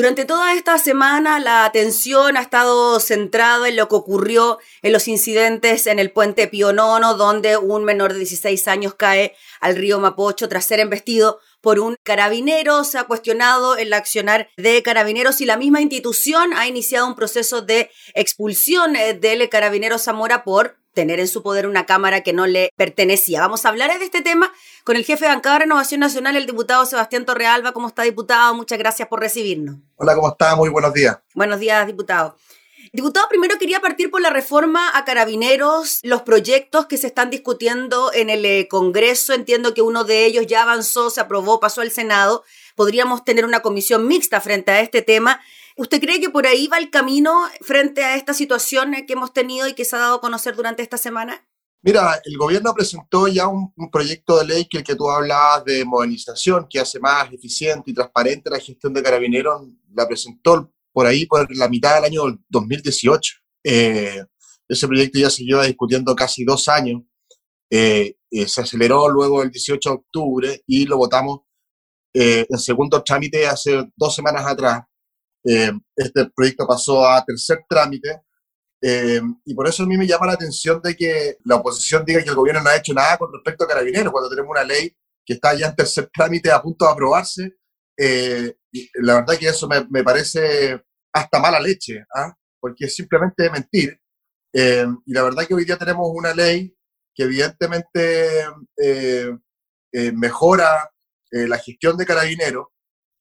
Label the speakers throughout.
Speaker 1: Durante toda esta semana la atención ha estado centrada en lo que ocurrió en los incidentes en el puente Pío Nono, donde un menor de 16 años cae al río Mapocho tras ser embestido por un carabinero. Se ha cuestionado el accionar de carabineros y la misma institución ha iniciado un proceso de expulsión eh, del carabinero Zamora por tener en su poder una Cámara que no le pertenecía. Vamos a hablar de este tema con el jefe de bancada de Renovación Nacional, el diputado Sebastián Torrealba. ¿Cómo está, diputado? Muchas gracias por recibirnos.
Speaker 2: Hola, ¿cómo está? Muy buenos días.
Speaker 1: Buenos días, diputado. Diputado, primero quería partir por la reforma a carabineros, los proyectos que se están discutiendo en el eh, Congreso. Entiendo que uno de ellos ya avanzó, se aprobó, pasó al Senado. Podríamos tener una comisión mixta frente a este tema. ¿Usted cree que por ahí va el camino frente a esta situación que hemos tenido y que se ha dado a conocer durante esta semana?
Speaker 2: Mira, el gobierno presentó ya un, proyecto de ley que el que tú hablabas de modernización, que hace más eficiente y transparente la gestión de carabineros, la presentó por ahí por la mitad del año 2018. Eh, ese proyecto ya se lleva discutiendo casi dos años. Eh, eh, se aceleró luego el 18 de octubre y lo votamos en segundo trámite hace dos semanas atrás. Eh, este proyecto pasó a tercer trámite eh, y por eso a mí me llama la atención de que la oposición diga que el gobierno no ha hecho nada con respecto a carabineros, cuando tenemos una ley que está ya en tercer trámite a punto de aprobarse. Eh, la verdad que eso me, me parece hasta mala leche, ¿ah? porque es simplemente mentir. y la verdad que hoy día tenemos una ley que evidentemente mejora la gestión de carabineros,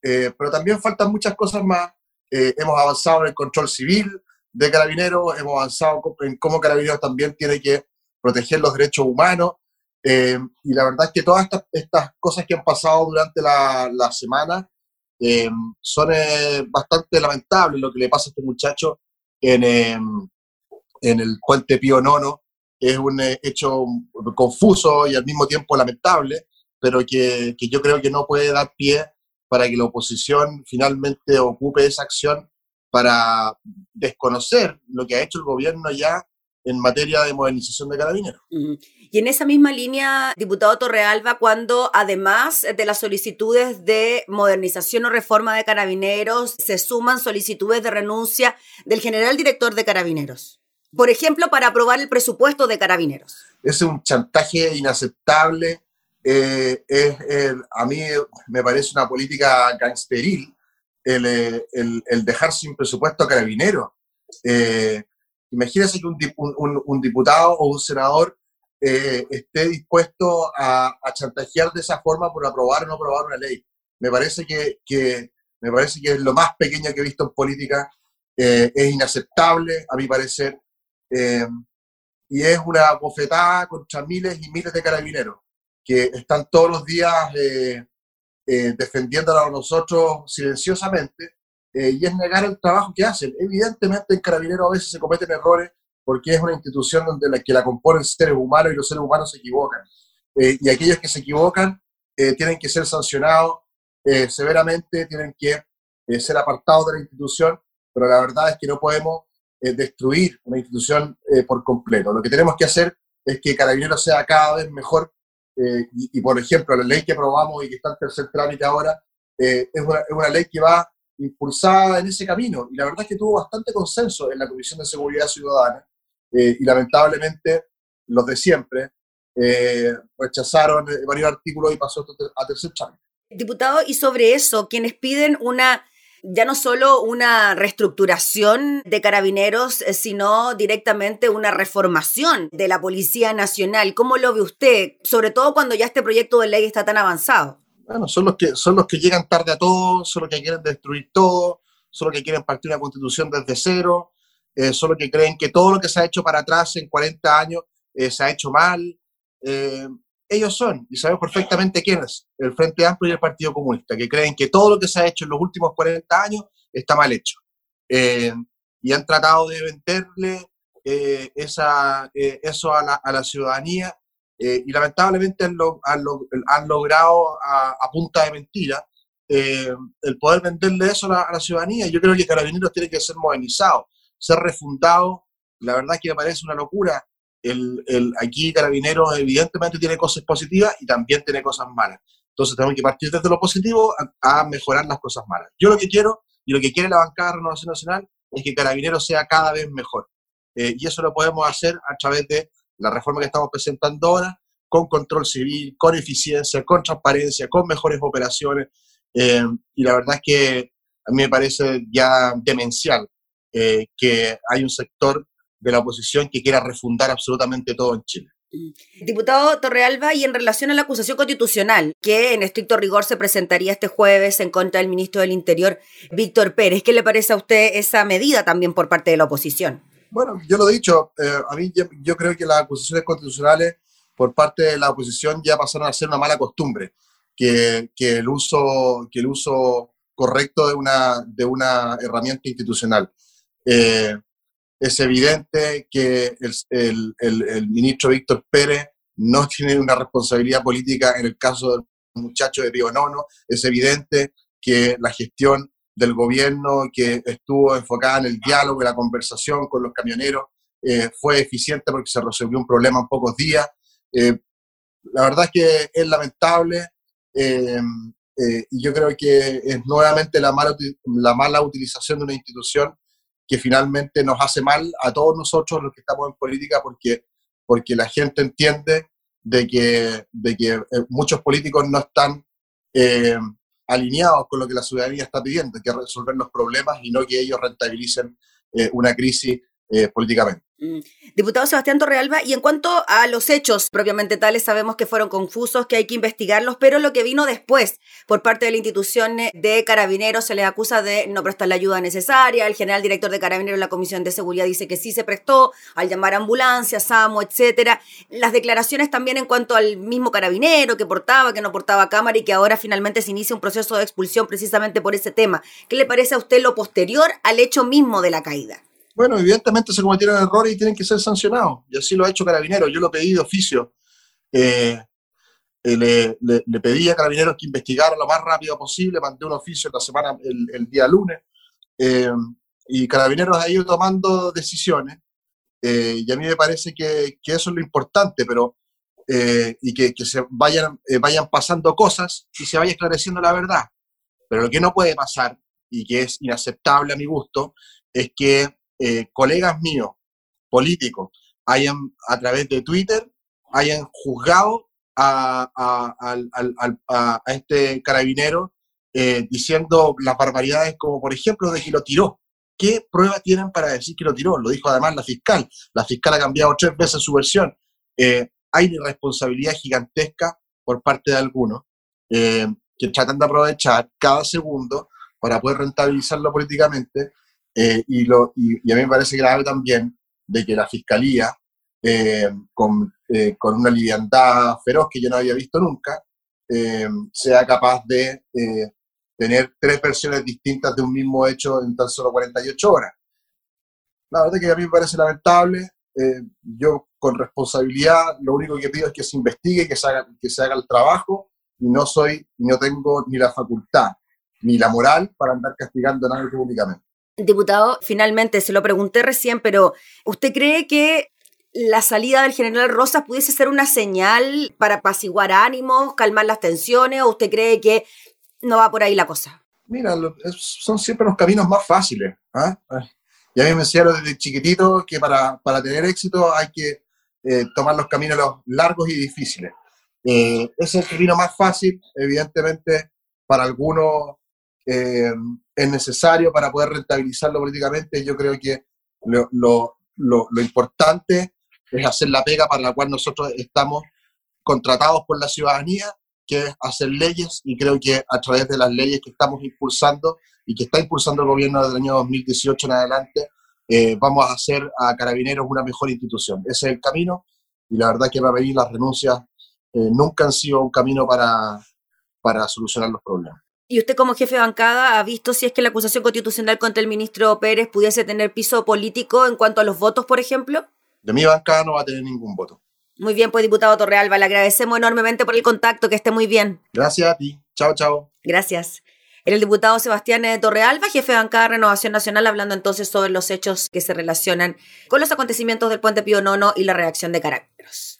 Speaker 2: pero también faltan muchas cosas más eh, hemos avanzado en el control civil de carabineros, hemos avanzado en cómo carabineros también tiene que proteger los derechos humanos. Eh, y la verdad es que todas estas, cosas que han pasado durante la, la semana eh, son bastante lamentables lo que le pasa a este muchacho en, en el puente Pío Nono. Es un hecho confuso y al mismo tiempo lamentable, pero que, que yo creo que no puede dar pie para que la oposición finalmente ocupe esa acción para desconocer lo que ha hecho el gobierno ya en materia de modernización de carabineros.
Speaker 1: Y en esa misma línea, diputado Torrealba, cuando además de las solicitudes de modernización o reforma de carabineros, se suman solicitudes de renuncia del general director de carabineros. Por ejemplo, para aprobar el presupuesto de carabineros.
Speaker 2: Es un chantaje inaceptable eh, es, a mí me parece una política gangsteril el, eh, el, el dejar sin presupuesto a carabineros. Eh, imagínese que un, un, un, diputado o un senador eh, esté dispuesto a, a, chantajear de esa forma por aprobar o no aprobar una ley. Me parece que, que me parece que es lo más pequeño que he visto en política. es inaceptable, a mi parecer. y es una bofetada contra miles y miles de carabineros que están todos los días eh, eh, defendiéndola a nosotros silenciosamente, eh, y es negar el trabajo que hacen. Evidentemente en Carabineros a veces se cometen errores porque es una institución donde la, que la componen seres humanos y los seres humanos se equivocan. y aquellos que se equivocan tienen que ser sancionados severamente, tienen que ser apartados de la institución, pero la verdad es que no podemos destruir una institución por completo. Lo que tenemos que hacer es que Carabineros sea cada vez mejor eh, y, por ejemplo, la ley que aprobamos y que está en tercer trámite ahora, eh, es, una, es, una, ley que va impulsada en ese camino. Y la verdad es que tuvo bastante consenso en la Comisión de Seguridad Ciudadana. Eh, y lamentablemente, los de siempre rechazaron varios artículos y pasó a tercer trámite.
Speaker 1: Diputado, y sobre eso, quienes piden una ya no solo una reestructuración de carabineros, eh, sino directamente una reformación de la Policía Nacional. ¿Cómo lo ve usted? Sobre todo cuando ya este proyecto de ley está tan avanzado.
Speaker 2: Bueno, son los que, son los que llegan tarde a todo, son los que quieren destruir todo, son los que quieren partir una constitución desde cero, eh, son los que creen que todo lo que se ha hecho para atrás en 40 años eh, se ha hecho mal. Ellos son, y sabemos perfectamente quiénes, el Frente Amplio y el Partido Comunista, que creen que todo lo que se ha hecho en los últimos 40 años está mal hecho. Eh, y han tratado de venderle eh, esa, eh, eso a la, a la ciudadanía y lamentablemente han, lo, han, lo, han logrado a, a, punta de mentira el poder venderle eso a la, a la, ciudadanía. Yo creo que Carabineros tiene que ser modernizado, ser refundado. La verdad es que me parece una locura el, el, aquí Carabineros evidentemente tiene cosas positivas y también tiene cosas malas. Entonces tenemos que partir desde lo positivo a, mejorar las cosas malas. Yo lo que quiero y lo que quiere la bancada de Renovación Nacional es que Carabineros sea cada vez mejor. Eh, y eso lo podemos hacer a través de la reforma que estamos presentando ahora, con control civil, con eficiencia, con transparencia, con mejores operaciones. Eh, y la verdad es que a mí me parece ya demencial eh, que hay un sector de la oposición que quiera refundar absolutamente todo en Chile.
Speaker 1: Mm. Diputado Torrealba, y en relación a la acusación constitucional, que en estricto rigor se presentaría este jueves en contra del ministro del Interior, Víctor Pérez, ¿qué le parece a usted esa medida también por parte de la oposición?
Speaker 2: Bueno, yo lo he dicho, eh, a mí yo, creo que las acusaciones constitucionales por parte de la oposición ya pasaron a ser una mala costumbre, que, que el, uso, que el uso correcto de una, de una herramienta institucional. Eh, es evidente que el, el, el, ministro Víctor Pérez no tiene una responsabilidad política en el caso del muchacho de Río Nono. Es evidente que la gestión del gobierno que estuvo enfocada en el diálogo y la conversación con los camioneros eh, fue eficiente porque se resolvió un problema en pocos días. Eh, la verdad es que es lamentable eh, y yo creo que es nuevamente la mala, la mala utilización de una institución que finalmente nos hace mal a todos nosotros los que estamos en política porque, porque la gente entiende de que, de que eh, muchos políticos no están eh, alineados con lo que la ciudadanía está pidiendo, que resolver los problemas y no que ellos rentabilicen eh, una crisis políticamente.
Speaker 1: Mm. Diputado Sebastián Torrealba, y en cuanto a los hechos propiamente tales, sabemos que fueron confusos, que hay que investigarlos, pero lo que vino después por parte de la institución de Carabineros se les acusa de no prestar la ayuda necesaria, el general director de Carabineros de la Comisión de Seguridad dice que sí se prestó al llamar a ambulancia, SAMO, etcétera. Las declaraciones también en cuanto al mismo carabinero que portaba, que no portaba cámara y que ahora finalmente se inicia un proceso de expulsión precisamente por ese tema. ¿Qué le parece a usted lo posterior al hecho mismo de la caída?
Speaker 2: Bueno, evidentemente se cometieron errores y tienen que ser sancionados. Y así lo ha hecho Carabineros. Yo lo pedí de oficio. Eh, eh, le, pedí a Carabineros que investigara lo más rápido posible. Mandé un oficio la semana, el, día lunes. Eh, y Carabineros ha ido tomando decisiones. y a mí me parece que, que, eso es lo importante, pero y que, que, se vayan, vayan pasando cosas y se vaya esclareciendo la verdad. Pero lo que no puede pasar y que es inaceptable a mi gusto es que eh, colegas míos, políticos, hayan a través de Twitter, hayan juzgado a, este carabinero eh, diciendo las barbaridades como por ejemplo de que lo tiró. ¿Qué prueba tienen para decir que lo tiró? Lo dijo además la fiscal. La fiscal ha cambiado tres veces su versión. Eh, hay una irresponsabilidad gigantesca por parte de algunos que tratan de aprovechar cada segundo para poder rentabilizarlo políticamente eh, y, lo, y, a mí me parece grave también de que la Fiscalía, eh, con, eh, con, una liviandad feroz que yo no había visto nunca, sea capaz de tener tres versiones distintas de un mismo hecho en tan solo 48 horas. La verdad que a mí me parece lamentable. yo con responsabilidad lo único que pido es que se investigue, que se haga, que se haga el trabajo y no soy, no tengo ni la facultad ni la moral para andar castigando a nadie públicamente.
Speaker 1: Diputado, finalmente se lo pregunté recién, pero ¿usted cree que la salida del general Rosas pudiese ser una señal para apaciguar ánimos, calmar las tensiones, o usted cree que no va por ahí la cosa?
Speaker 2: Mira, son siempre los caminos más fáciles. ¿ah? Y a mí me enseñaron desde chiquitito que para, para tener éxito hay que eh, tomar los caminos largos y difíciles. Eh, ese es el camino más fácil, evidentemente, para algunos eh, es necesario para poder rentabilizarlo políticamente. Yo creo que lo, lo, lo, importante es hacer la pega para la cual nosotros estamos contratados por la ciudadanía, que es hacer leyes, y creo que a través de las leyes que estamos impulsando y que está impulsando el gobierno desde el año 2018 en adelante, eh, vamos a hacer a Carabineros una mejor institución. Ese es el camino, y la verdad que va a venir las renuncias eh, nunca han sido un camino para, para solucionar los problemas.
Speaker 1: ¿Y usted como jefe de bancada ha visto si es que la acusación constitucional contra el ministro Pérez pudiese tener piso político en cuanto a los votos, por ejemplo?
Speaker 2: De mi bancada no va a tener ningún voto.
Speaker 1: Muy bien, pues diputado Torrealba, le agradecemos enormemente por el contacto, que esté muy bien.
Speaker 2: Gracias a ti. Chao, chao.
Speaker 1: Gracias. Era el diputado Sebastián Torrealba, jefe de bancada de Renovación Nacional, hablando entonces sobre los hechos que se relacionan con los acontecimientos del puente Pío Nono y la reacción de Carabineros.